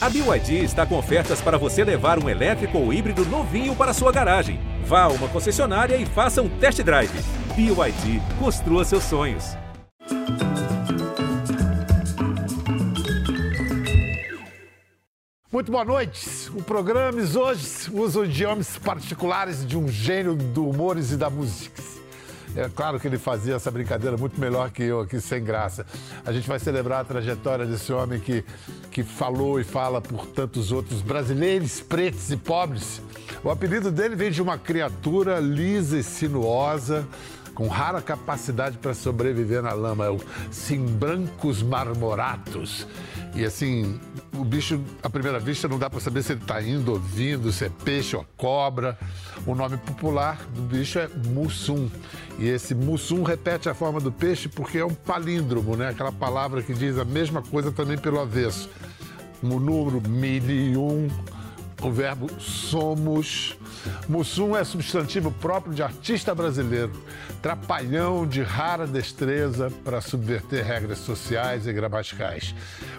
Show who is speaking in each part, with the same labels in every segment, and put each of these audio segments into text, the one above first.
Speaker 1: A BYD está com ofertas para você levar um elétrico ou híbrido novinho para sua garagem. Vá a uma concessionária e faça um test drive. BYD, construa seus sonhos.
Speaker 2: Muito boa noite. O programa hoje usa idiomas particulares de um gênio do humores e da música. É claro que ele fazia essa brincadeira muito melhor que eu aqui, sem graça. A gente vai celebrar a trajetória desse homem que, que falou e fala por tantos outros brasileiros, pretos e pobres. O apelido dele vem de uma criatura lisa e sinuosa, com rara capacidade para sobreviver na lama, é o Simbrancos marmoratus. E assim, o bicho, à primeira vista, não dá para saber se ele está indo ou vindo, se é peixe ou cobra. O nome popular do bicho é mussum. E esse mussum repete a forma do peixe porque é um palíndromo, né? Aquela palavra que diz a mesma coisa também pelo avesso. O número mil e um o verbo somos. Mussum é substantivo próprio de artista brasileiro, trapalhão de rara destreza para subverter regras sociais e gramaticais.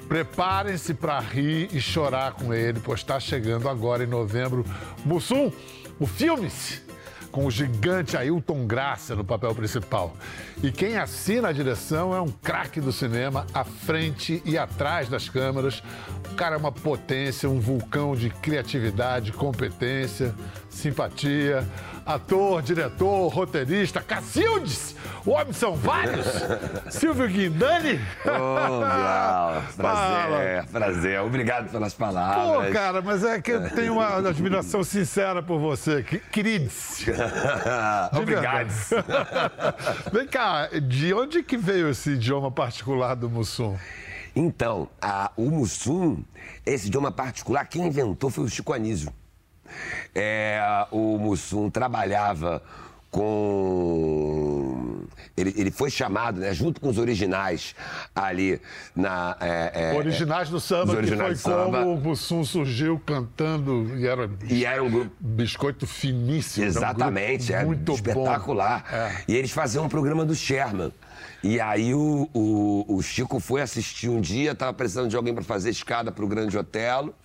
Speaker 2: Preparem-se para rir e chorar com ele, pois está chegando agora em novembro. Mussum, o filme-se com o gigante Ailton Graça no papel principal. E quem assina a direção é um craque do cinema, à frente e atrás das câmeras. O cara é uma potência, um vulcão de criatividade, competência, simpatia. Ator, diretor, roteirista, Cacildes! O homem são vários! Silvio Guindani!
Speaker 3: Bial, prazer, prazer. Obrigado pelas palavras.
Speaker 2: Pô, cara, mas é que eu tenho uma admiração sincera por você, queridos.
Speaker 3: Obrigado.
Speaker 2: Vem cá, de onde que veio esse idioma particular do Mussum?
Speaker 3: Então, a, o Mussum, esse idioma particular, quem inventou foi o Chico Anísio. É, o Mussum trabalhava com. Ele, ele foi chamado, né, junto com os originais ali na.
Speaker 2: É, é, originais do samba, originais que foi como o Mussum surgiu cantando e era,
Speaker 3: e era um grupo...
Speaker 2: biscoito finíssimo.
Speaker 3: Exatamente, um muito espetacular. É. E eles faziam um programa do Sherman. E aí o, o, o Chico foi assistir um dia, estava precisando de alguém para fazer escada para o Grande Otelo.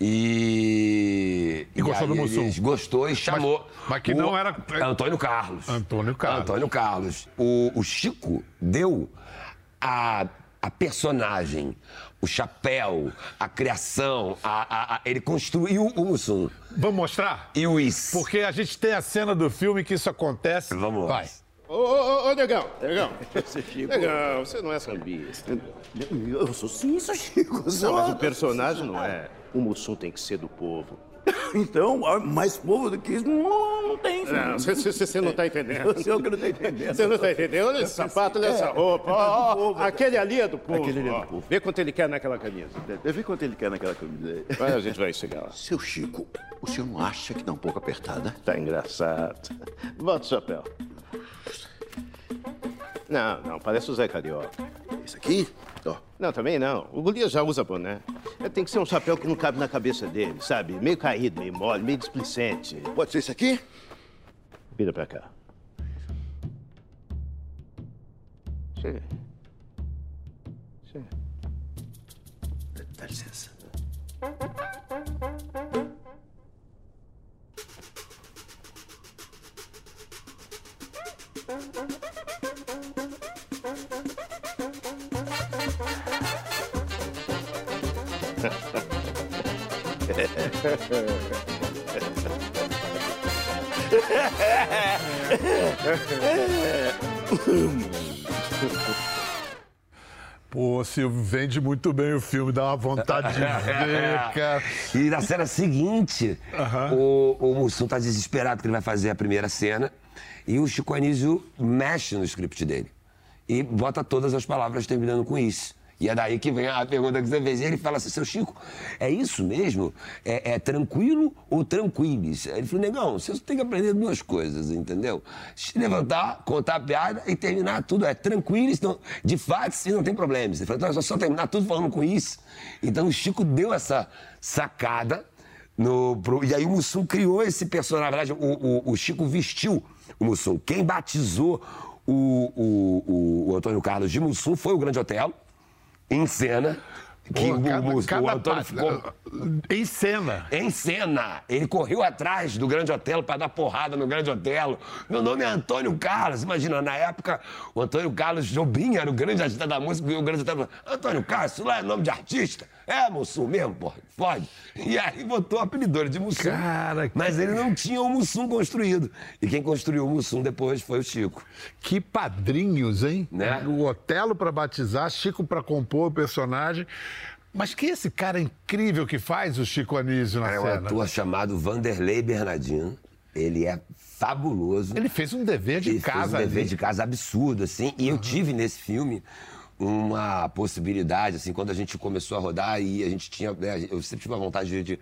Speaker 3: E.
Speaker 2: E gostou do Mussum?
Speaker 3: Gostou e chamou.
Speaker 2: Mas, mas que não era.
Speaker 3: Antônio Carlos.
Speaker 2: Antônio Carlos.
Speaker 3: Antônio Carlos. O, o Chico deu a, a personagem, o chapéu, a criação, a, a, a, ele construiu o Mussum.
Speaker 2: Vamos mostrar?
Speaker 3: E o Is.
Speaker 2: Porque a gente tem a cena do filme que isso acontece.
Speaker 3: Vamos
Speaker 2: Vai.
Speaker 4: Ô, ô, ô, Negão, Negão. Negão, você não é sambista.
Speaker 5: Eu sou sim, sou Chico.
Speaker 4: Não, mas o personagem não é. O Mussum tem que ser do povo.
Speaker 5: Então, mais povo do que isso não, não tem.
Speaker 4: Não, você não está entendendo.
Speaker 5: Você que não está entendendo.
Speaker 4: Você não está entendendo. Olha esse sapato, olha essa roupa. Ó, ó, aquele ali é do povo.
Speaker 5: Aquele ali é do povo.
Speaker 4: Vê quanto ele quer naquela camisa.
Speaker 5: Vê quanto ele quer naquela camisa.
Speaker 4: Vai, a gente vai chegar lá.
Speaker 5: Seu Chico, o senhor não acha que dá um pouco apertada?
Speaker 4: Tá engraçado. Bota o chapéu. Não, não, parece o Zé Carioca.
Speaker 5: Esse aqui?
Speaker 4: Oh. Não, também não. O Golias já usa boné. Tem que ser um chapéu que não cabe na cabeça dele, sabe? Meio caído, meio mole, meio displicente.
Speaker 5: Pode ser esse aqui?
Speaker 4: Vira pra cá. Chega. Chega.
Speaker 5: Dá licença.
Speaker 2: Pô, Silvio, vende muito bem o filme, dá uma vontade de ver, cara.
Speaker 3: E na cena seguinte, o, o Mussum tá desesperado que ele vai fazer a primeira cena e o Chico Anísio mexe no script dele e bota todas as palavras terminando com isso. E é daí que vem a pergunta que você fez. E ele fala assim, seu Chico, é isso mesmo? É, é tranquilo ou tranquilis? Ele falou, negão, você tem que aprender duas coisas, entendeu? Se levantar, contar a piada e terminar tudo. É tranquilis, de fato, e não tem problemas. Ele falou, então é só- só terminar tudo falando com isso. Então o Chico deu essa sacada no, pro- e aí o Mussum criou esse personagem. Na verdade, o, o- o Chico vestiu o Mussum. Quem batizou o, o- o- o Antônio Carlos de Mussum foi o Grande Otelo, em cena. Que
Speaker 2: Pô,
Speaker 3: o,
Speaker 2: cada-
Speaker 3: o- o
Speaker 2: cada
Speaker 3: Antônio
Speaker 2: pa-
Speaker 3: ficou
Speaker 2: Em cena.
Speaker 3: em cena. Ele correu atrás do Grande Otelo para dar porrada no Grande Otelo. Meu nome é Antônio Carlos. Imagina, na época, o Antônio Carlos Jobim era o grande artista da música e o Grande Otelo falou, Antônio Carlos, isso lá é nome de artista? É, Mussum mesmo, porra, fode. E aí botou o apelido de Mussum.
Speaker 2: Cara, que-
Speaker 3: Mas ele não tinha o Mussum construído. E quem construiu o Mussum depois foi o Chico.
Speaker 2: Que padrinhos, hein?
Speaker 3: Né?
Speaker 2: O Otelo para batizar, Chico para compor o personagem. Mas que esse cara incrível que faz o Chico Anísio na
Speaker 3: É um
Speaker 2: cena?
Speaker 3: ator chamado Vanderlei Bernardino. Ele é fabuloso.
Speaker 2: Ele fez um dever de
Speaker 3: Ele
Speaker 2: casa
Speaker 3: fez um dever
Speaker 2: ali.
Speaker 3: de casa absurdo, assim. E eu tive nesse filme uma possibilidade, assim, quando a gente começou a rodar e a gente tinha. né, eu sempre tive a vontade de. de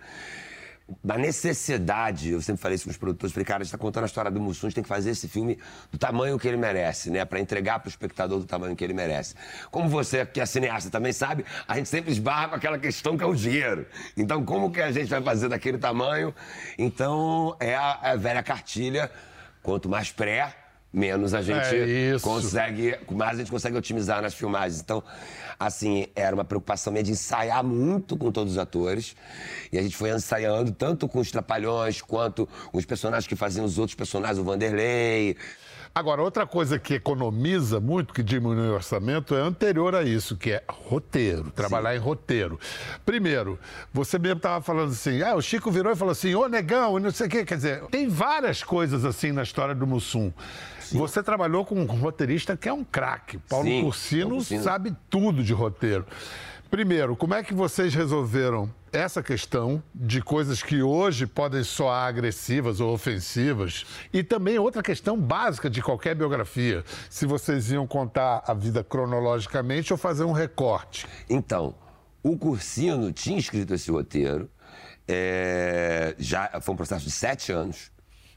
Speaker 3: da necessidade, eu sempre falei isso com os produtores, falei, cara, a gente tá contando a história do Mussum, a gente tem que fazer esse filme do tamanho que ele merece, né? Pra entregar pro espectador do tamanho que ele merece. Como você, que é cineasta, também sabe, a gente sempre esbarra com aquela questão que é o dinheiro. Então, como que a gente vai fazer daquele tamanho? Então, é a, a velha cartilha, quanto mais pré, menos a gente
Speaker 2: É
Speaker 3: consegue, mais a gente consegue otimizar nas filmagens. Então, assim, era uma preocupação minha de ensaiar muito com todos os atores. E a gente foi ensaiando tanto com os Trapalhões, quanto os personagens que faziam os outros personagens, o Vanderlei.
Speaker 2: Agora, outra coisa que economiza muito, que diminui o orçamento, é anterior a isso, que é roteiro, trabalhar em roteiro. Primeiro, você mesmo estava falando assim, ah, o Chico virou e falou assim, ô negão, e não sei o quê. Quer dizer, tem várias coisas assim na história do Mussum. Você trabalhou com um roteirista que é um craque.
Speaker 3: Sim, Paulo Cursino.
Speaker 2: sabe tudo de roteiro. Primeiro, como é que vocês resolveram essa questão de coisas que hoje podem soar agressivas ou ofensivas? E também outra questão básica de qualquer biografia: se vocês iam contar a vida cronologicamente ou fazer um recorte.
Speaker 3: Então, o Cursino tinha escrito esse roteiro. é, já foi um processo de sete anos.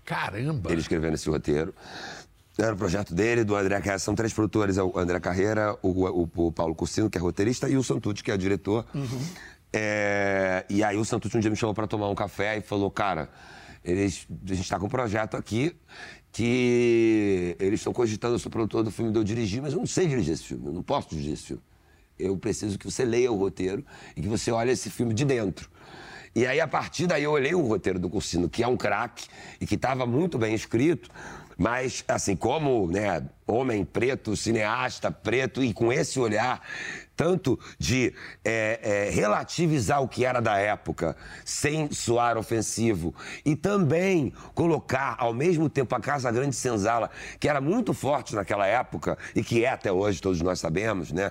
Speaker 2: Caramba!
Speaker 3: ele escrevendo esse roteiro. Era o projeto dele, do André Carreira. São três produtores: é o André Carreira, o, o- o Paulo Cursino, que é roteirista, e o Santucci, que é diretor. É, e aí o Santucci um dia me chamou para tomar um café e falou: Cara, eles, a gente está com um projeto aqui que eles estão cogitando, eu sou produtor do filme de eu dirigir, mas eu não sei dirigir esse filme, eu não posso dirigir esse filme. Eu preciso que você leia o roteiro e que você olhe esse filme de dentro. E aí, a partir daí, eu olhei o roteiro do Cursino, que é um craque e que estava muito bem escrito, mas, assim, como né, homem preto, cineasta preto, e com esse olhar tanto de é, é, relativizar o que era da época, sem soar ofensivo, e também colocar, ao mesmo tempo, a Casa Grande Senzala, que era muito forte naquela época, e que é até hoje, todos nós sabemos, né?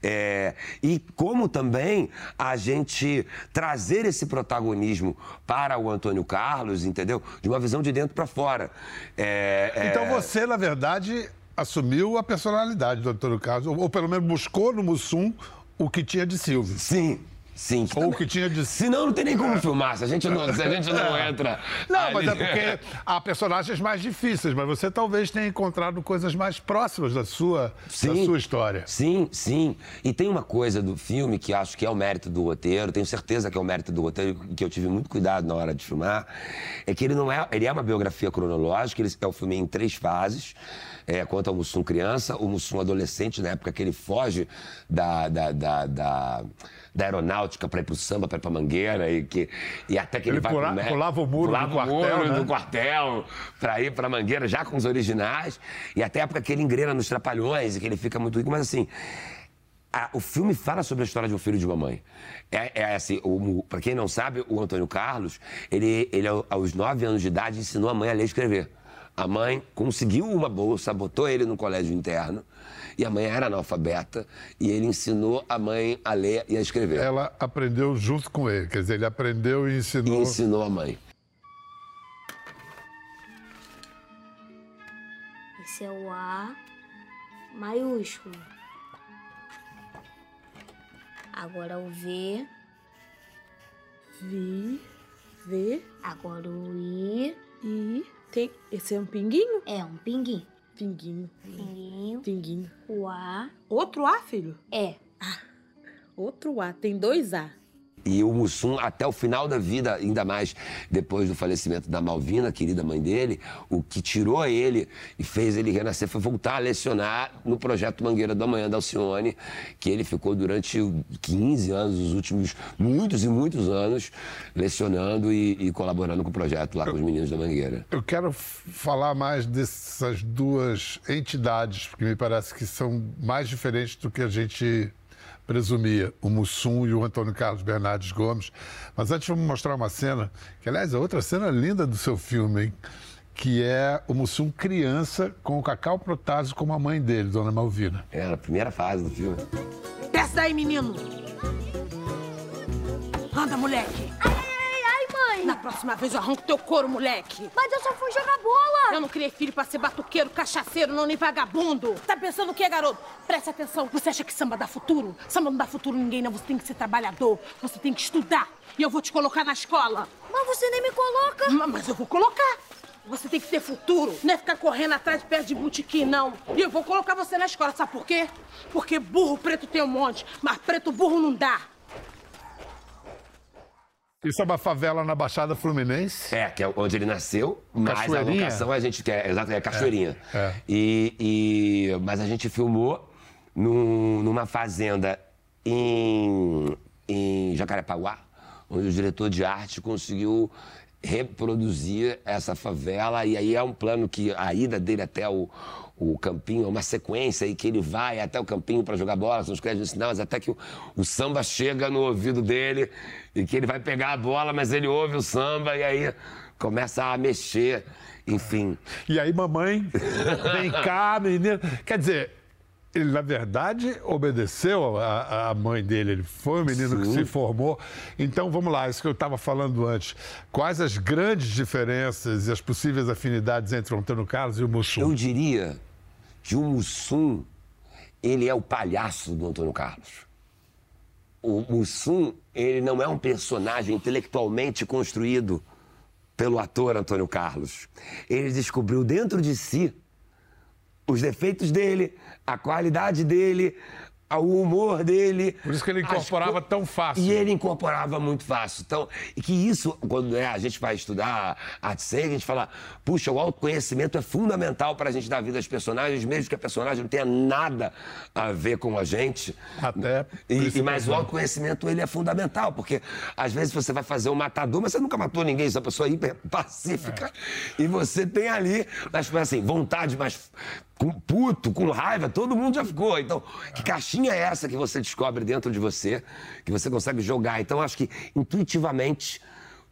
Speaker 3: É, e como também a gente trazer esse protagonismo para o Antônio Carlos, entendeu? De uma visão de dentro para fora. É, é,
Speaker 2: Então você, na verdade, assumiu a personalidade do Antônio Carlos, ou, ou pelo menos buscou no Mussum o que tinha de Silvio.
Speaker 3: Sim, sim.
Speaker 2: Ou o que tinha de
Speaker 3: Senão não tem nem como filmar, se a gente não, se a gente não entra.
Speaker 2: Não, mas é
Speaker 3: ali.
Speaker 2: porque há personagens mais difíceis, mas você talvez tenha encontrado coisas mais próximas da sua, da
Speaker 3: Sim.
Speaker 2: sua história.
Speaker 3: Sim, sim. E tem uma coisa do filme que acho que é o mérito do roteiro, tenho certeza que é o mérito do roteiro, que eu tive muito cuidado na hora de filmar, é que ele não é. Ele é uma biografia cronológica, ele é o filme em três fases. É, conta o Mussum criança, o Mussum adolescente, na época que ele foge da, da, da, da, da aeronáutica para ir pro samba, para ir pra mangueira, e, que, e até que ele,
Speaker 2: Ele
Speaker 3: vai
Speaker 2: pula-
Speaker 3: pro
Speaker 2: pulava o muro
Speaker 3: pulava
Speaker 2: do quartel,
Speaker 3: muro
Speaker 2: né?
Speaker 3: do quartel pra ir pra Mangueira, já com os originais. E até a época que ele engrena nos Trapalhões e que ele fica muito rico. Mas assim, a- o filme fala sobre a história de um filho e de uma mãe. É, é assim, pra quem não sabe, o Antônio Carlos, ele, ele ao- aos nove anos de idade ensinou a mãe a ler e escrever. A mãe conseguiu uma bolsa, botou ele no colégio interno, e a mãe era analfabeta, e ele ensinou a mãe a ler e a escrever.
Speaker 2: Ela aprendeu junto com ele, quer dizer, ele aprendeu e
Speaker 3: E
Speaker 2: ensinou.
Speaker 3: ensinou a mãe.
Speaker 6: Esse é o A maiúsculo. Agora o V.
Speaker 7: Vi, V,
Speaker 6: Agora o I.
Speaker 7: I. Tem. Esse é um pinguinho?
Speaker 6: É um pinguim.
Speaker 7: Pinguinho,
Speaker 6: Pinguinho.
Speaker 7: pinguinho.
Speaker 6: O A.
Speaker 7: Outro A, filho?
Speaker 6: É.
Speaker 7: Outro A. Tem dois A.
Speaker 3: E o Mussum, até o final da vida, ainda mais depois do falecimento da Malvina, querida mãe dele, o que tirou ele e fez ele renascer foi voltar a lecionar no projeto Mangueira do Amanhã da Alcione, que ele ficou durante 15 anos, os últimos muitos e muitos anos, lecionando e, e colaborando com o projeto lá com os meninos da Mangueira.
Speaker 2: Eu quero falar mais dessas duas entidades, porque me parece que são mais diferentes do que a gente presumia, o Mussum e o Antônio Carlos Bernardes Gomes. Mas antes vamos mostrar uma cena, que aliás é outra cena linda do seu filme, hein? que é o Mussum criança com o Cacau Protásio como a mãe dele, Dona Malvina.
Speaker 3: Era a primeira fase do filme.
Speaker 8: Desce daí, menino. Anda, moleque. Na próxima vez eu arranco teu couro, moleque.
Speaker 6: Mas eu só fui jogar bola!
Speaker 8: Eu não criei filho pra ser batuqueiro, cachaceiro, não nem vagabundo. Tá pensando o quê, garoto? Presta atenção. Você acha que samba dá futuro? Samba não dá futuro ninguém, não. Você tem que ser trabalhador. Você tem que estudar. E eu vou te colocar na escola.
Speaker 6: Mas você nem me coloca!
Speaker 8: Ma- Mas eu vou colocar. Você tem que ter futuro. Não é ficar correndo atrás de pé de botiquim, não. E eu vou colocar você na escola. Sabe por quê? Porque burro preto tem um monte, mas preto burro não dá.
Speaker 2: Isso é uma favela na Baixada Fluminense.
Speaker 3: É, que é onde ele nasceu, mas a locação a gente quer. Exato, é Cachoeirinha.
Speaker 2: É, é.
Speaker 3: E, e- mas a gente filmou num- numa fazenda em, em Jacarepaguá, onde o diretor de arte conseguiu reproduzir essa favela. E aí é um plano que a ida dele até o, o campinho é uma sequência aí que ele vai até o campinho para jogar bola, são os créditos sinais, até que o, o samba chega no ouvido dele e que ele vai pegar a bola, mas ele ouve o samba e aí começa a mexer, enfim.
Speaker 2: E aí, mamãe, vem cá, menino. Quer dizer, ele, na verdade, obedeceu a, a mãe dele. Ele foi o menino que se formou. Então, vamos lá, isso que eu estava falando antes. Quais as grandes diferenças e as possíveis afinidades entre o Antônio Carlos e o Mussum?
Speaker 3: Eu diria que o Mussum, ele é o palhaço do Antônio Carlos. O Mussum, ele não é um personagem intelectualmente construído pelo ator Antônio Carlos. Ele descobriu dentro de si os defeitos dele, a qualidade dele, o humor dele.
Speaker 2: Por isso que ele incorporava
Speaker 3: co-
Speaker 2: tão fácil.
Speaker 3: E ele incorporava muito fácil. Então, e que isso, quando né, a gente vai estudar arte cênica, a gente fala, puxa, o autoconhecimento é fundamental para a gente dar vida aos personagens, mesmo que a personagem não tenha nada a ver com a gente.
Speaker 2: Até
Speaker 3: E, e, mas o autoconhecimento, ele é fundamental, porque às vezes você vai fazer um matador, mas você nunca matou ninguém, você é pessoa hiper pacífica. E você tem ali, mas assim, vontade, mas com puto, com raiva, todo mundo já ficou. Então, que caixinha é essa que você descobre dentro de você, que você consegue jogar? Então, acho que intuitivamente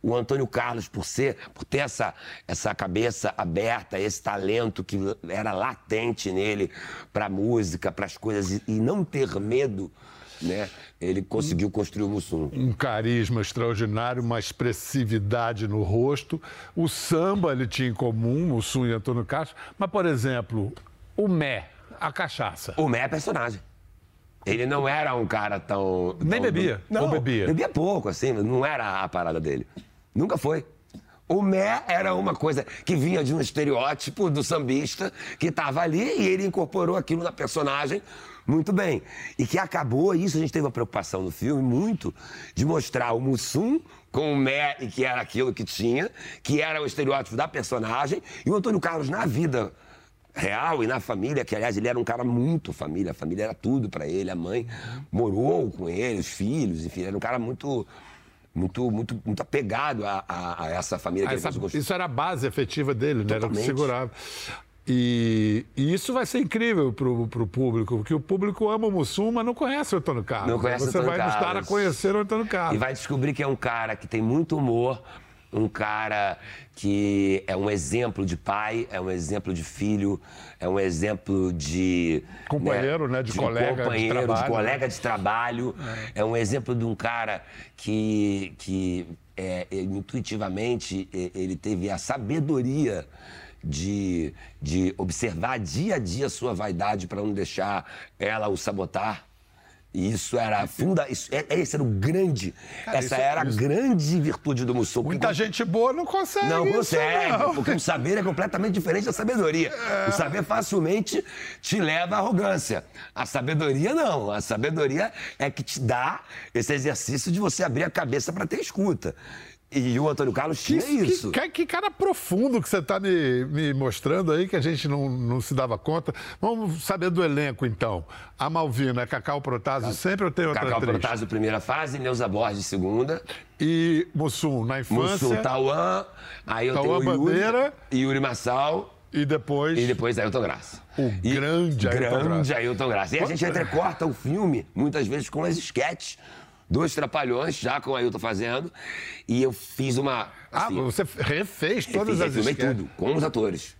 Speaker 3: o Antônio Carlos, por ser, por ter essa, essa cabeça aberta, esse talento que era latente nele para música, para as coisas e, e não ter medo, né? Ele conseguiu construir o Mussum.
Speaker 2: um carisma extraordinário, uma expressividade no rosto. O samba ele tinha em comum, Mussum e Antônio Carlos. Mas, por exemplo, o Mé, a cachaça.
Speaker 3: O Mé é personagem. Ele não era um cara tão.
Speaker 2: Nem
Speaker 3: tão-
Speaker 2: bebia,
Speaker 3: Não,
Speaker 2: ou bebia?
Speaker 3: Bebia pouco, assim, não era a parada dele. Nunca foi. O Mé era uma coisa que vinha de um estereótipo do sambista que estava ali e ele incorporou aquilo na personagem muito bem. E que acabou, e isso a gente teve uma preocupação no filme, muito, de mostrar o Mussum com o Mé e que era aquilo que tinha, que era o estereótipo da personagem, e o Antônio Carlos na vida real e na família, que aliás ele era um cara muito família, a família era tudo pra ele, a mãe morou com ele, os filhos, enfim, era um cara muito muito muito muito apegado a, a- a essa família que
Speaker 2: Ah,
Speaker 3: ele
Speaker 2: essa- isso era a base efetiva dele, né? Era o que segurava. E, e isso vai ser incrível pro, pro público, porque o público ama o Mussum, mas não conhece o Antônio Carlos.
Speaker 3: Não conhece o
Speaker 2: Você
Speaker 3: Antônio
Speaker 2: vai nos dar a
Speaker 3: Carlos.
Speaker 2: conhecer o Antônio Carlos.
Speaker 3: E vai descobrir que é um cara que tem muito humor, um cara que é um exemplo de pai, é um exemplo de filho, é um exemplo de.
Speaker 2: Companheiro, né, de colega de
Speaker 3: companheiro, de,
Speaker 2: trabalho,
Speaker 3: colega
Speaker 2: né?
Speaker 3: de trabalho. É. um exemplo de um cara que, que é, ele, intuitivamente é, ele teve a sabedoria. De, de observar dia a dia a sua vaidade para não deixar ela o sabotar isso era funda, isso, é- esse era o grande, essa
Speaker 2: isso-
Speaker 3: era a grande virtude do Mussum. porque
Speaker 2: Muita gente boa não consegue.
Speaker 3: não consegue,
Speaker 2: não.
Speaker 3: porque o saber é completamente diferente da sabedoria. O saber facilmente te leva à arrogância. A sabedoria não. A sabedoria é que te dá esse exercício de você abrir a cabeça para ter escuta. E o Antônio Carlos tinha
Speaker 2: Que,
Speaker 3: isso.
Speaker 2: que, que cara profundo que você está me, me mostrando aí, que a gente não, não se dava conta. Vamos saber do elenco, então. A Malvina, é Cacau Protásio sempre ou tem outra
Speaker 3: Cacau
Speaker 2: atriz?
Speaker 3: Protásio, primeira fase, Neuza Borges, segunda.
Speaker 2: E Mussum, na infância.
Speaker 3: Mussum, Tauã. Aí eu
Speaker 2: Tauã
Speaker 3: tenho o Yuri,
Speaker 2: Bandeira.
Speaker 3: Yuri Massal.
Speaker 2: E depois.
Speaker 3: E depois Ailton Graça.
Speaker 2: O
Speaker 3: E-
Speaker 2: grande Ailton
Speaker 3: grande
Speaker 2: Graça.
Speaker 3: Ailton Graça. E a gente entrecorta o filme, muitas vezes, com as esquetes. Dois trapalhões, já com o Ailton fazendo. E eu fiz uma.
Speaker 2: Ah,
Speaker 3: assim,
Speaker 2: você refez todas
Speaker 3: refiz,
Speaker 2: as esquetes.
Speaker 3: tudo, com os atores.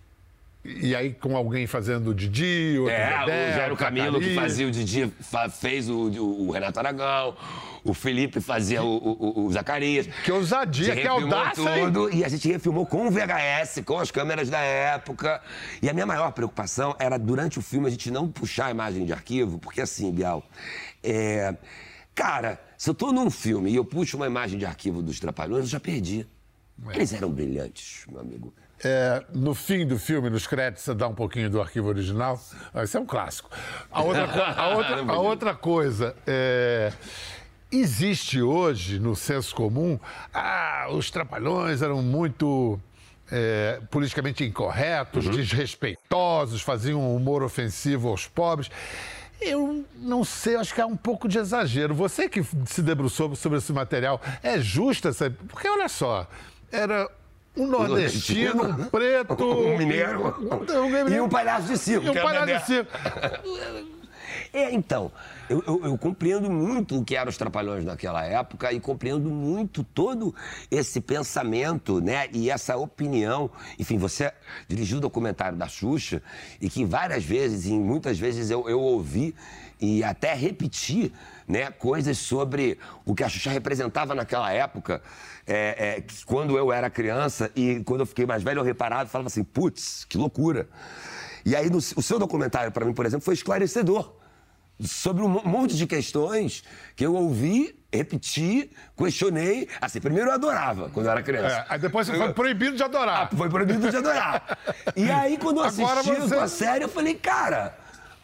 Speaker 2: E aí com alguém fazendo o Didi, outro
Speaker 3: É,
Speaker 2: Bebeto,
Speaker 3: o Jairo Camilo, que
Speaker 2: Zacarias.
Speaker 3: fazia o Didi, fez o, o- o Renato Aragão. O Felipe fazia o, o- o Zacarias.
Speaker 2: Que ousadia, que audácia, hein?
Speaker 3: tudo e a gente refilmou com o VHS, com as câmeras da época. E a minha maior preocupação era, durante o filme, a gente não puxar a imagem de arquivo, porque assim, Bial, é... Cara, se eu tô num filme e eu puxo uma imagem de arquivo dos Trapalhões, eu já perdi. Eles eram brilhantes, meu amigo.
Speaker 2: É, no fim do filme, nos créditos, você dá um pouquinho do arquivo original. Ah, Isso é um clássico. A outra, a outra, a outra coisa é. Existe hoje, no senso comum, ah, os trapalhões eram muito é, politicamente incorretos, desrespeitosos, faziam um humor ofensivo aos pobres. Eu não sei, acho que é um pouco de exagero. Você que se debruçou sobre esse material, é justo essa. Porque olha só, era um nordestino, um preto.
Speaker 3: Um mineiro.
Speaker 2: um
Speaker 3: E um palhaço de circo.
Speaker 2: E um
Speaker 3: era
Speaker 2: palhaço de circo.
Speaker 3: É, então, eu, eu- eu compreendo muito o que eram os Trapalhões naquela época e compreendo muito todo esse pensamento, né, e essa opinião. Enfim, você dirigiu o documentário da Xuxa e que várias vezes, e muitas vezes eu, eu ouvi e até repeti, né, coisas sobre o que a Xuxa representava naquela época, é, é, quando eu era criança e quando eu fiquei mais velho, eu reparava e falava assim, putz, que loucura. E aí, no- o seu documentário, para mim, por exemplo, foi esclarecedor sobre um mo- monte de questões que eu ouvi, repeti, questionei. Assim, primeiro eu adorava quando eu era criança.
Speaker 2: É, aí depois você foi proibido de adorar.
Speaker 3: Ah, foi proibido de adorar. E aí, quando eu assisti
Speaker 2: você-
Speaker 3: a série, eu falei, cara,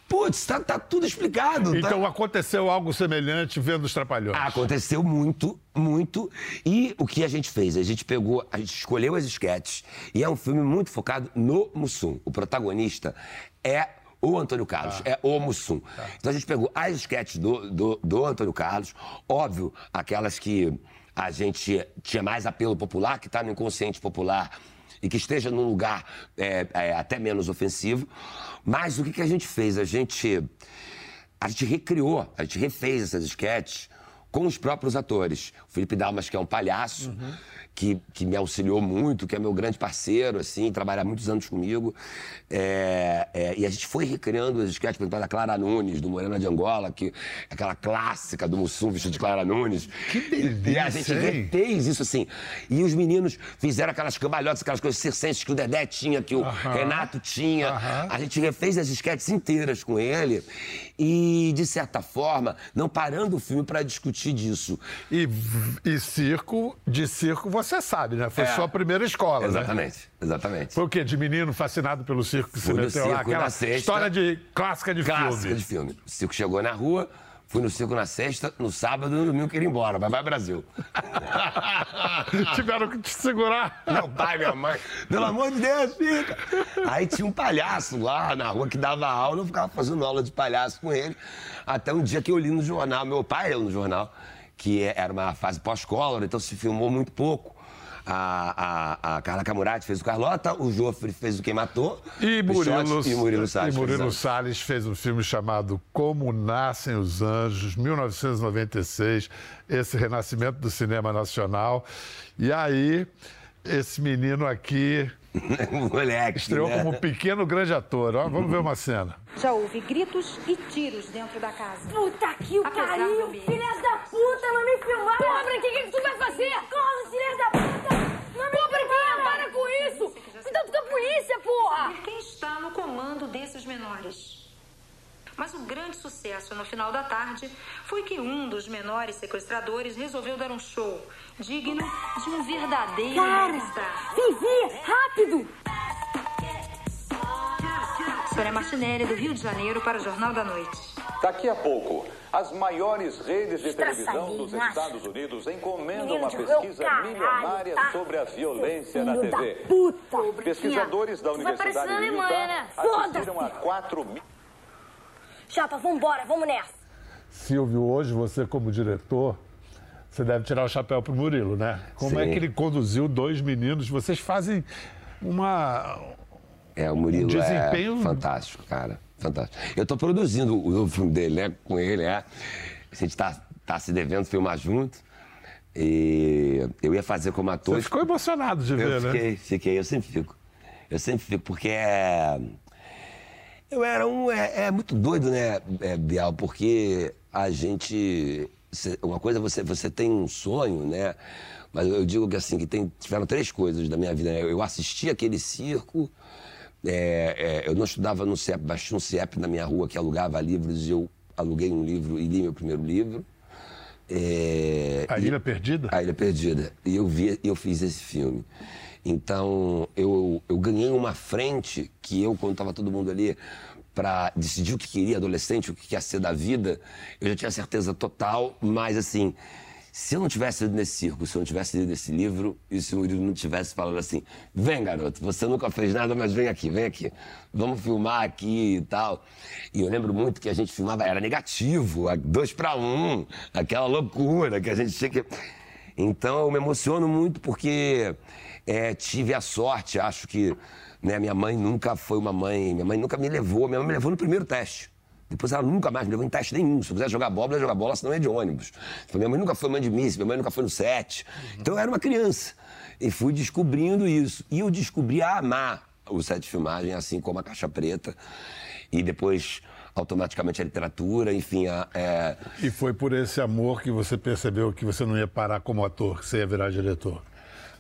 Speaker 3: putz, tá, tá tudo explicado. tá-
Speaker 2: Então aconteceu algo semelhante vendo os trapalhões.
Speaker 3: Aconteceu muito, muito. E o que a gente fez? A gente pegou, a gente escolheu as esquetes. E é um filme muito focado no Mussum. O protagonista é o Antônio Carlos, é o Mussum. Então a gente pegou as esquetes do, do, do Antônio Carlos, óbvio, aquelas que a gente tinha mais apelo popular, que está no inconsciente popular e que esteja num lugar é, é, até menos ofensivo. Mas o que, que a gente fez? A gente a gente recriou, a gente refez essas esquetes com os próprios atores. O Felipe Dalmas, que é um palhaço, que, que me auxiliou muito, que é meu grande parceiro, assim, trabalha há muitos anos comigo. É, é, e a gente foi recriando as esquetes, por exemplo, da Clara Nunes, do Morena de Angola, que é aquela clássica do Mussum vestido de Clara Nunes.
Speaker 2: Que delícia,
Speaker 3: E a gente
Speaker 2: hein?
Speaker 3: refez isso assim. E os meninos fizeram aquelas cambalhotas, aquelas coisas circenses que o Dedé tinha, que o Renato tinha. A gente refez as esquetes inteiras com ele. E, de certa forma, não parando o filme para discutir disso.
Speaker 2: E, e circo, de circo você sabe, né? Foi
Speaker 3: É.
Speaker 2: sua primeira escola, né?
Speaker 3: Exatamente, exatamente.
Speaker 2: Foi o quê? De menino fascinado pelo circo que
Speaker 3: Fui no
Speaker 2: meteu lá? Aquela
Speaker 3: sexta.
Speaker 2: história de clássica de
Speaker 3: Clássica
Speaker 2: filme.
Speaker 3: de filme. O circo chegou na rua, fui no circo na sexta, no sábado e no domingo queria ir embora. Vai, vai, Brasil.
Speaker 2: Tiveram que te segurar.
Speaker 3: Meu pai, minha mãe, pelo amor de Deus, fica. Aí tinha um palhaço lá na rua que dava aula, eu ficava fazendo aula de palhaço com ele. Até um dia que eu li no jornal, meu pai leu no jornal, que era uma fase pós-color, então se filmou muito pouco. A, a, a Carla Camurati fez o Carlota, o Joffre fez o Quem Matou.
Speaker 2: E
Speaker 3: o
Speaker 2: Murilo,
Speaker 3: Shot, e Murilo Salles.
Speaker 2: e Murilo Salles fez um filme chamado Como Nascem os Anjos, 1996, esse renascimento do cinema nacional. E aí, esse menino aqui
Speaker 3: Moleque.
Speaker 2: estreou
Speaker 3: né?
Speaker 2: como um pequeno grande ator. Ó, vamos ver uma cena.
Speaker 9: Já houve gritos e tiros dentro da casa.
Speaker 6: Puta que o pariu! Filhas da puta, não me filmaram! Pobre, o que, que tu vai fazer? Corre, filhas da puta! Não me Pobre, para com isso! Cuidado com a polícia, porra!
Speaker 9: Quem está no comando desses menores? Mas o grande sucesso no final da tarde foi que um dos menores sequestradores resolveu dar um show digno de um verdadeiro
Speaker 6: Cara. Vivi, rápido!
Speaker 9: Sônia Martinelli, do Rio de Janeiro, para o Jornal da Noite.
Speaker 10: Daqui a pouco, as maiores redes de televisão dos
Speaker 6: acho.
Speaker 10: Estados Unidos encomendam uma pesquisa
Speaker 6: caralho,
Speaker 10: milionária
Speaker 6: tá?
Speaker 10: sobre a violência na TV.
Speaker 6: puta!
Speaker 10: Pesquisadores da Universidade de
Speaker 6: Alemanha,
Speaker 10: Utah
Speaker 6: né?
Speaker 10: assistiram a
Speaker 6: Foda-se!
Speaker 10: 4 mil...
Speaker 6: Chapa, vambora, vamos nessa!
Speaker 2: Silvio, hoje você como diretor, você deve tirar o chapéu pro Murilo, né? Como é
Speaker 3: Sim.
Speaker 2: que ele conduziu dois meninos? Vocês fazem uma...
Speaker 3: É, o Murilo
Speaker 2: Um desempenho-
Speaker 3: é fantástico, cara. Fantástico. Eu tô produzindo o novo filme dele, né? Com ele, é. A gente tá, tá se devendo filmar junto. E eu ia fazer como ator.
Speaker 2: Você ficou emocionado de ver,
Speaker 3: Eu
Speaker 2: né?
Speaker 3: fiquei, fiquei, eu sempre fico. Eu sempre fico, porque é. Eu era um. É, é muito doido, né, é, Bial? Porque a gente. Uma coisa, você, você tem um sonho, né? Mas eu digo que assim, que tem, tiveram três coisas da minha vida. né? Eu assisti aquele circo, é, é, eu não estudava no CIEP, mas tinha um CIEP na minha rua que alugava livros e eu aluguei um livro e li meu primeiro livro. É,
Speaker 2: A
Speaker 3: e-
Speaker 2: Ilha Perdida?
Speaker 3: a Ilha Perdida. E eu vi, eu fiz esse filme. Então, eu, eu ganhei uma frente que eu, quando estava todo mundo ali para decidir o que queria, adolescente, o que ia ser da vida, eu já tinha certeza total, mas assim, se eu não tivesse ido nesse circo, se eu não tivesse lido esse livro, e se o Murilo não tivesse falado assim, vem garoto, você nunca fez nada, mas vem aqui, vem aqui, vamos filmar aqui e tal. E eu lembro muito que a gente filmava, era negativo, dois para um, aquela loucura que a gente tinha que... Então eu me emociono muito porque é, tive a sorte, acho que né, minha mãe nunca foi uma mãe, minha mãe nunca me levou, minha mãe me levou no primeiro teste. Depois ela nunca mais me levou em teste nenhum. Se eu quiser jogar bola, eu jogar bola, senão é de ônibus. Tipo, Minha mãe nunca foi mãe de missa, minha mãe nunca foi no set. Então eu era uma criança. E fui descobrindo isso. E eu descobri a amar o set de filmagem, assim como a Caixa Preta. E depois, automaticamente, a literatura, enfim. A, é,
Speaker 2: E foi por esse amor que você percebeu que você não ia parar como ator, que você ia virar diretor.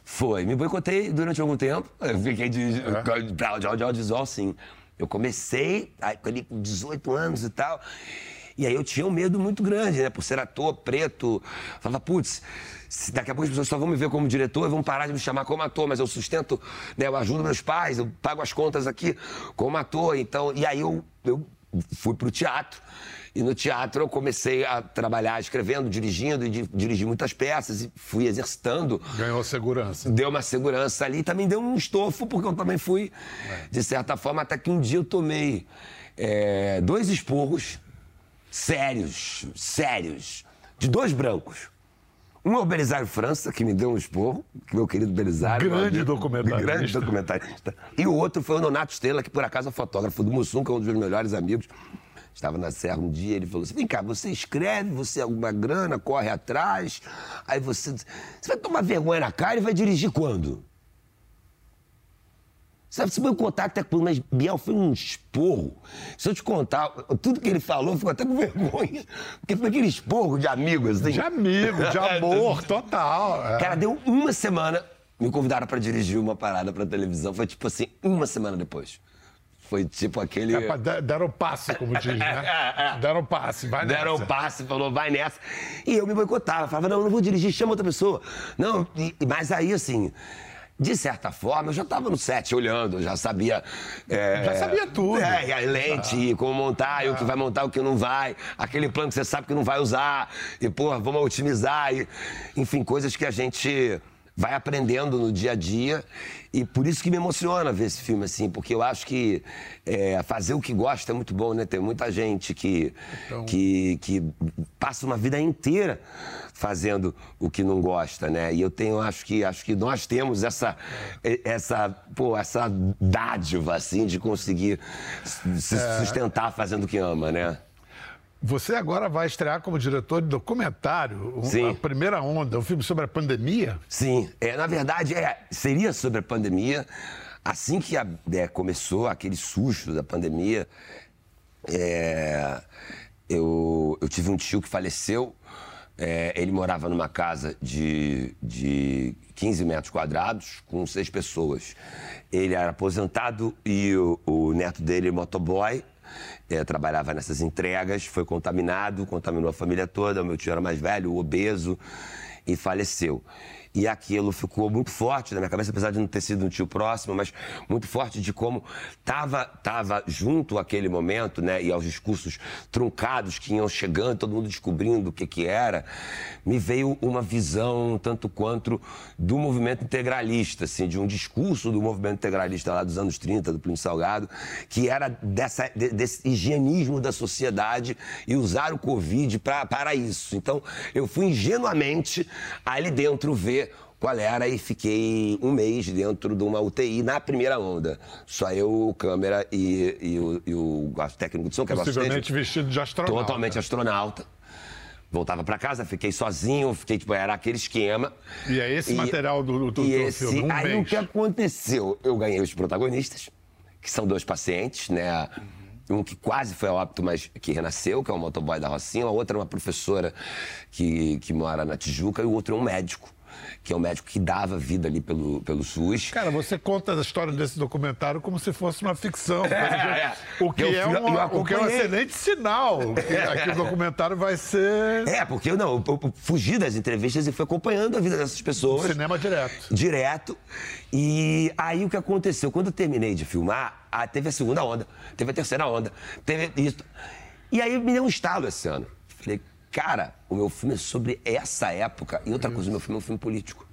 Speaker 3: Foi. Me boicotei durante algum tempo. Eu fiquei de,
Speaker 2: É?
Speaker 3: pra- de audiovisual, sim. Eu comecei ali com 18 anos e tal. E aí eu tinha um medo muito grande, né? Por ser ator preto. Falava, putz, daqui a pouco as pessoas só vão me ver como diretor e vão parar de me chamar como ator, mas eu sustento, né? Eu ajudo meus pais, eu pago as contas aqui como ator. Então, e aí eu, eu fui pro teatro. E no teatro eu comecei a trabalhar escrevendo, dirigindo, e di- dirigi muitas peças e fui exercitando
Speaker 2: Ganhou segurança.
Speaker 3: deu uma segurança ali e também deu um estofo, porque eu também fui, de certa forma, até que um dia eu tomei é, dois esporros sérios, sérios, de dois brancos. Um é o Belisário França, que me deu um esporro, meu querido Belisário.
Speaker 2: Grande documentarista.
Speaker 3: Grande documentarista. E o outro foi o Nonato Estrela, que por acaso é fotógrafo do Mussum, que é um dos meus melhores amigos. Estava na serra um dia, ele falou assim: vem cá, você escreve, você alguma grana, corre atrás, aí você. Você vai tomar vergonha na cara e vai dirigir quando? Sabe, se meu contato é com mas Biel foi um esporro. Se eu te contar tudo que ele falou, eu fico até com vergonha. Porque foi aquele esporro de amigos, assim.
Speaker 2: De amigo, de amor, total. é.
Speaker 3: Cara, deu uma semana, me convidaram pra dirigir uma parada pra televisão. Foi tipo assim, uma semana depois. Foi tipo aquele.
Speaker 2: É, de- deram passe, como diz, né? Deram passe, vai nessa.
Speaker 3: Deram passe, falou, vai nessa. E eu me boicotava, falava, não, não vou dirigir, chama outra pessoa. Não, e- mas aí, assim, de certa forma, eu já estava no set olhando, já sabia. é,
Speaker 2: Já sabia tudo.
Speaker 3: É, e a lente, e como montar, e o que vai montar, o que não vai, aquele plano que você sabe que não vai usar, e, pô, vamos otimizar, e, enfim, coisas que a gente vai aprendendo no dia a dia. E por isso que me emociona ver esse filme, assim, porque eu acho que é, fazer o que gosta é muito bom, né? Tem muita gente que, que, que passa uma vida inteira fazendo o que não gosta, né? E eu tenho, acho que, acho que nós temos essa, essa, pô, essa dádiva, assim, de conseguir se
Speaker 2: É.
Speaker 3: sustentar fazendo o que ama, né?
Speaker 2: Você agora vai estrear como diretor de documentário, um-
Speaker 3: Sim.
Speaker 2: a primeira onda, um filme sobre a pandemia.
Speaker 3: Sim, é, na verdade é, seria sobre a pandemia. Assim que a- é, começou aquele susto da pandemia, é, eu, eu tive um tio que faleceu. É, ele morava numa casa de, de 15 metros quadrados com seis pessoas. Ele era aposentado e o, o neto dele, motoboy, eh, trabalhava nessas entregas, foi contaminado, contaminou a família toda. O meu tio era mais velho, obeso, e faleceu. E aquilo ficou muito forte na minha cabeça, apesar de não ter sido um tio próximo, mas muito forte de como estava tava junto àquele momento, né? E aos discursos truncados que iam chegando, todo mundo descobrindo o que, que era, me veio uma visão tanto quanto do movimento integralista, assim, de um discurso do movimento integralista lá dos anos 30, do Plínio Salgado, que era dessa, de- desse higienismo da sociedade e usar o Covid para isso. Então, eu fui ingenuamente ali dentro ver qual era e fiquei um mês dentro de uma UTI na primeira onda. Só eu, o câmera e, e o, e o técnico de som, que era o
Speaker 2: Possivelmente vestido de astronauta.
Speaker 3: Totalmente astronauta. Voltava pra casa, fiquei sozinho, fiquei, tipo, era aquele esquema.
Speaker 2: E é esse material do, do,
Speaker 3: e
Speaker 2: do
Speaker 3: esse-
Speaker 2: filme, um
Speaker 3: aí
Speaker 2: mês.
Speaker 3: o que aconteceu? Eu ganhei os protagonistas, que são dois pacientes, né? Um que quase foi a óbito, mas que renasceu, que é o motoboy da Rocinha. A outra é uma professora que, que mora na Tijuca. E o outro é um médico, que é um médico que dava vida ali pelo, pelo SUS.
Speaker 2: Cara, você conta a história desse documentário como se fosse uma ficção.
Speaker 3: É, é.
Speaker 2: O, que
Speaker 3: Eu
Speaker 2: é um,
Speaker 3: eu
Speaker 2: o que é um excelente sinal. Que aqui o documentário vai ser
Speaker 3: É, porque eu não, eu, eu fugi das entrevistas e fui acompanhando a vida dessas pessoas.
Speaker 2: cinema direto.
Speaker 3: direto. E aí o que aconteceu? Quando eu terminei de filmar, ah, teve a segunda onda, teve a terceira onda, teve isso. E aí me deu um estalo esse ano. Falei, cara, o meu filme é sobre essa época. E outra coisa, o meu filme é um filme político.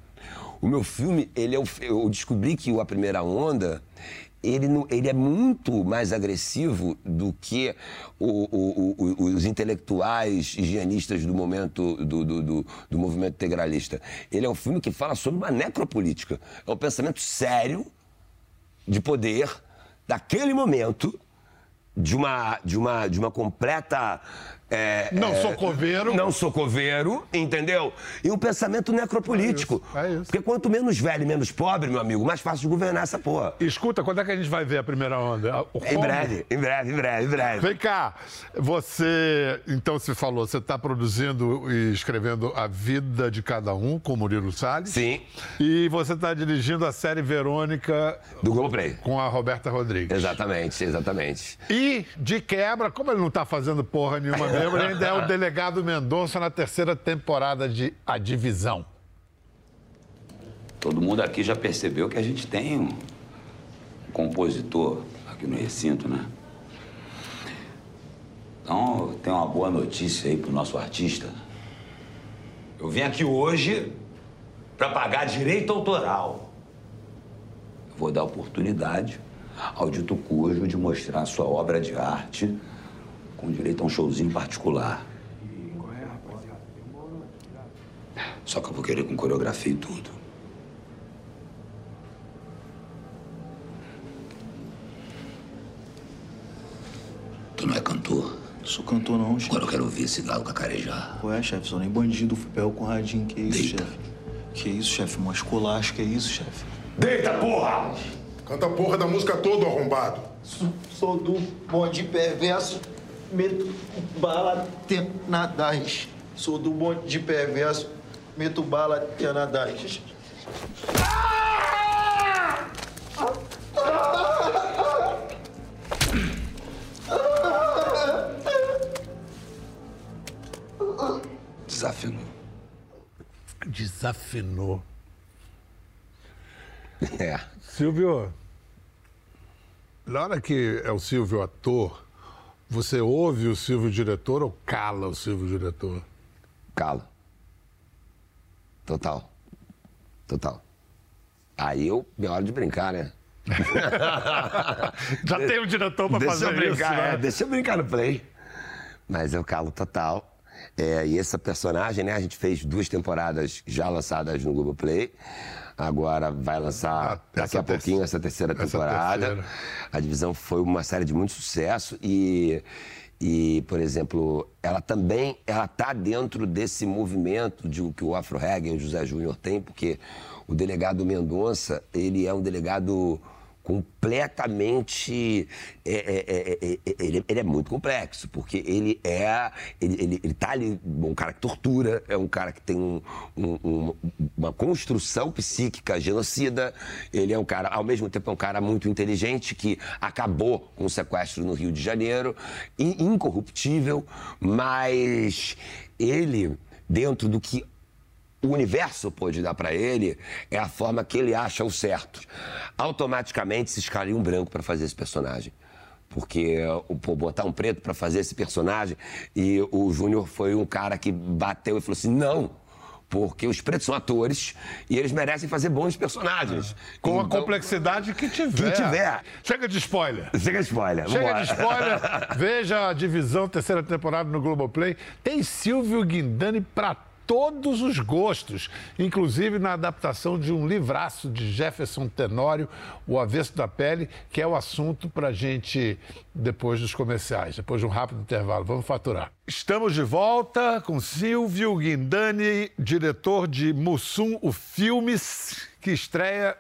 Speaker 3: O meu filme, ele é o, eu descobri que o A Primeira Onda, ele, não- ele é muito mais agressivo do que o- o- o- os intelectuais higienistas do momento do, do- do- do movimento integralista. Ele é um filme que fala sobre uma necropolítica. É um pensamento sério de poder daquele momento de uma de uma de uma completa é,
Speaker 2: Não
Speaker 3: é,
Speaker 2: sou coveiro.
Speaker 3: não sou coveiro, entendeu? E um pensamento necropolítico.
Speaker 2: É isso.
Speaker 3: Porque quanto menos velho e menos pobre, meu amigo, mais fácil de governar essa porra.
Speaker 2: Escuta, quando é que a gente vai ver a primeira onda? O
Speaker 3: Em
Speaker 2: como?
Speaker 3: breve, em breve, em breve, em breve.
Speaker 2: Vem cá, você, então você falou, você está produzindo e escrevendo A Vida de Cada Um com Murilo Salles.
Speaker 3: Sim.
Speaker 2: E você está dirigindo a série Verônica
Speaker 3: Do Globoplay.
Speaker 2: com a Roberta Rodrigues.
Speaker 3: Exatamente, exatamente.
Speaker 2: E, de quebra, como ele não está fazendo porra nenhuma ele ainda é o delegado Mendonça na terceira temporada de A Divisão.
Speaker 11: Todo mundo aqui já percebeu que a gente tem um compositor aqui no recinto, né? Então, tenho uma boa notícia aí pro nosso artista. Eu vim aqui hoje para pagar direito autoral. Vou dar oportunidade ao dito cujo de mostrar sua obra de arte com direito a um showzinho particular. Só que eu vou querer com coreografia e tudo. Tu não é cantor?
Speaker 12: Sou cantor não, chefe.
Speaker 11: Agora eu quero ouvir esse galo cacarejar.
Speaker 12: Ué, chefe, sou nem bandido, fui pego com radinho. Que isso,
Speaker 11: Deita.
Speaker 12: chefe? Que isso, chefe? Uma esculacha, que isso, chefe?
Speaker 11: Deita, porra!
Speaker 13: Canta a porra da música toda, arrombado.
Speaker 12: Sou do bonde perverso, meto bala tenadaz. Sou do bonde perverso, meto bala tenadaz.
Speaker 11: Desafinou.
Speaker 2: Desafinou.
Speaker 3: É.
Speaker 2: Silvio, na hora que é o Silvio ator, você ouve o Silvio diretor ou cala o Silvio diretor?
Speaker 3: Cala. Total. Total. Aí eu, minha hora de brincar, né?
Speaker 2: Já tem um diretor pra
Speaker 3: deixa
Speaker 2: fazer
Speaker 3: eu brincar,
Speaker 2: isso, né?
Speaker 3: é, deixa eu brincar no play. Mas eu calo total. É, e essa personagem, né? A gente fez duas temporadas já lançadas no Globoplay. Agora vai lançar daqui
Speaker 2: essa
Speaker 3: a pouquinho essa terceira
Speaker 2: essa
Speaker 3: temporada.
Speaker 2: terceira.
Speaker 3: A divisão foi uma série de muito sucesso e, e por exemplo, ela também ela tá dentro desse movimento de que o Afro Reggae e o José Júnior tem, porque o delegado Mendonça, ele é um delegado completamente. é, é, é, é, é, ele, ele é muito complexo, porque ele é. Ele, ele, ele tá ali, um cara que tortura, é um cara que tem um- um- um- uma construção psíquica genocida. Ele é um cara, ao mesmo tempo, é um cara muito inteligente que acabou com o sequestro no Rio de Janeiro, in- incorruptível, mas ele, dentro do que o universo pode dar pra ele é a forma que ele acha o certo. Automaticamente se escalaria um branco pra fazer esse personagem. Porque o pô, botar um preto pra fazer esse personagem e o Júnior foi um cara que bateu e falou assim: não, porque os pretos são atores e eles merecem fazer bons personagens.
Speaker 2: Com a
Speaker 3: Então,
Speaker 2: complexidade que tiver.
Speaker 3: Que tiver.
Speaker 2: Chega de spoiler.
Speaker 3: Chega de spoiler.
Speaker 2: Chega
Speaker 3: vambora.
Speaker 2: de spoiler. Veja a divisão, terceira temporada no Globoplay. Tem Silvio Guindani para todos os gostos, inclusive na adaptação de um livraço de Jefferson Tenório, O Avesso da Pele, que é o assunto para gente depois dos comerciais, depois de um rápido intervalo. Vamos faturar. Estamos de volta com Silvio Guindani, diretor de Mussum, o Filmes, que estreia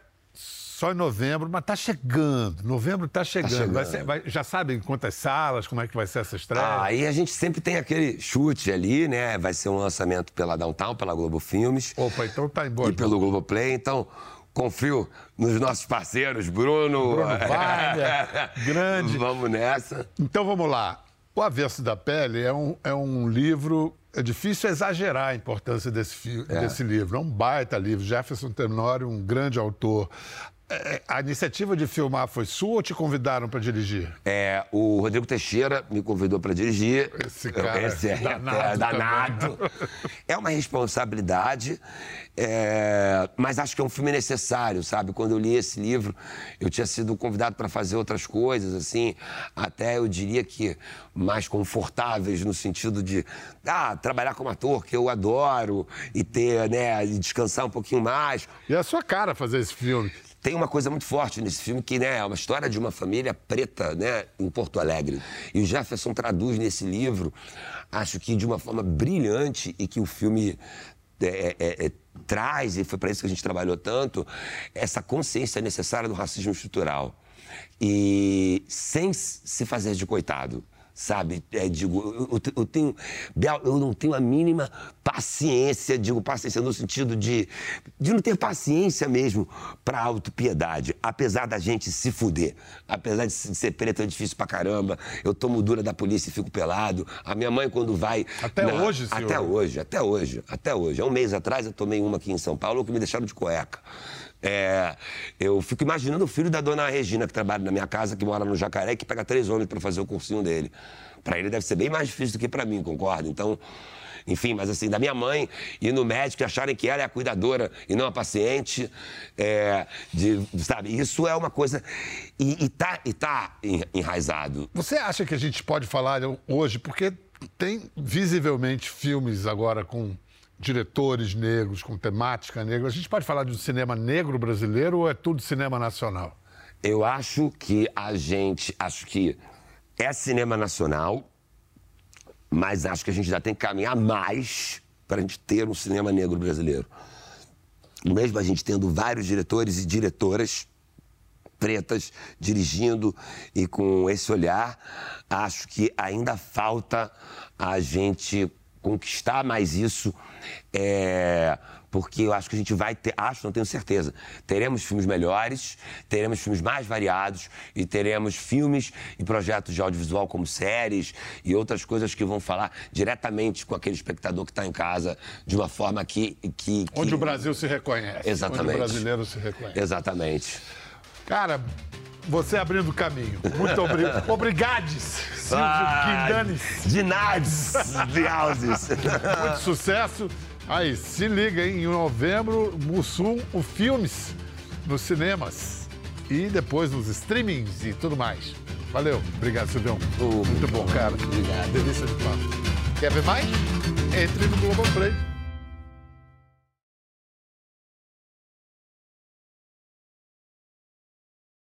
Speaker 2: só em novembro, mas tá chegando. Novembro tá chegando.
Speaker 3: chegando.
Speaker 2: Vai ser- vai- já sabem quantas salas, como é que vai ser essa estreia?
Speaker 3: Ah, aí a gente sempre tem aquele chute ali, né? Vai ser um lançamento pela Downtown, pela Globo Filmes.
Speaker 2: Opa, então tá em boa.
Speaker 3: E pelo Globoplay, então confio nos nossos parceiros, Bruno.
Speaker 2: Bruno Wagner, grande.
Speaker 3: Vamos nessa.
Speaker 2: Então vamos lá. O Avesso da Pele é um, é um livro. É difícil exagerar a importância desse,
Speaker 3: É.
Speaker 2: desse livro. É um baita livro. Jefferson Tenório, um grande autor. É, a iniciativa de filmar foi sua ou te convidaram para dirigir?
Speaker 3: É, o Rodrigo Teixeira me convidou para dirigir.
Speaker 2: Esse cara
Speaker 3: Esse é
Speaker 2: danado
Speaker 3: é danado. É uma responsabilidade, é, mas acho que é um filme necessário, sabe? Quando eu li esse livro, eu tinha sido convidado para fazer outras coisas, assim, até eu diria que mais confortáveis no sentido de ah, trabalhar como ator, que eu adoro, e ter, né, e descansar um pouquinho mais.
Speaker 2: E é a sua cara fazer esse filme.
Speaker 3: Tem uma coisa muito forte nesse filme que né, é uma história de uma família preta né, em Porto Alegre. E o Jefferson traduz nesse livro, acho que de uma forma brilhante e que o filme é, é, é, traz, e foi para isso que a gente trabalhou tanto, essa consciência necessária do racismo estrutural. E sem se fazer de coitado. Sabe, É, digo, eu, eu te- eu tenho. Eu não tenho a mínima paciência, digo paciência no sentido de, de não ter paciência mesmo pra autopiedade. Apesar da gente se fuder, apesar de ser preto é difícil pra caramba, eu tomo dura da polícia e fico pelado. A minha mãe, quando vai.
Speaker 2: Até hoje, senhor?
Speaker 3: Até hoje, até hoje, até hoje. Há um mês atrás eu tomei uma aqui em São Paulo que me deixaram de cueca. É, eu fico imaginando o filho da dona Regina, que trabalha na minha casa, que mora no Jacaré, que pega três homens para fazer o cursinho dele. Para ele deve ser bem mais difícil do que para mim, concorda? Então, enfim, mas assim, da minha mãe ir no médico e acharem que ela é a cuidadora e não a paciente, é, de, sabe? Isso é uma coisa. E, e tá, e tá en- enraizado.
Speaker 2: Você acha que a gente pode falar hoje, porque tem visivelmente filmes agora com diretores negros, com temática negra. A gente pode falar de um cinema negro brasileiro ou é tudo cinema nacional?
Speaker 3: Eu acho que a gente. Acho que é cinema nacional, mas acho que a gente já tem que caminhar mais para a gente ter um cinema negro brasileiro. Mesmo a gente tendo vários diretores e diretoras pretas dirigindo e com esse olhar, acho que ainda falta a gente conquistar mais isso, é, porque eu acho que a gente vai ter, acho, não tenho certeza, teremos filmes melhores, teremos filmes mais variados e teremos filmes e projetos de audiovisual como séries e outras coisas que vão falar diretamente com aquele espectador que está em casa de uma forma que, que, que...
Speaker 2: Onde o Brasil se reconhece.
Speaker 3: Exatamente.
Speaker 2: Onde o brasileiro se reconhece.
Speaker 3: Exatamente.
Speaker 2: Cara, você abrindo o caminho. Muito obrigado. Obrigades, Silvio
Speaker 3: Ah,
Speaker 2: Quindanes.
Speaker 3: De Nades, de houses.
Speaker 2: Muito sucesso. Aí, se liga, hein? Em novembro, Mussum, o Filmes, nos cinemas. E depois nos streamings e tudo mais. Valeu. Obrigado, Silvião. Muito bom, cara.
Speaker 3: Obrigado.
Speaker 2: Delícia de papo. Quer ver mais? Entre no Globoplay.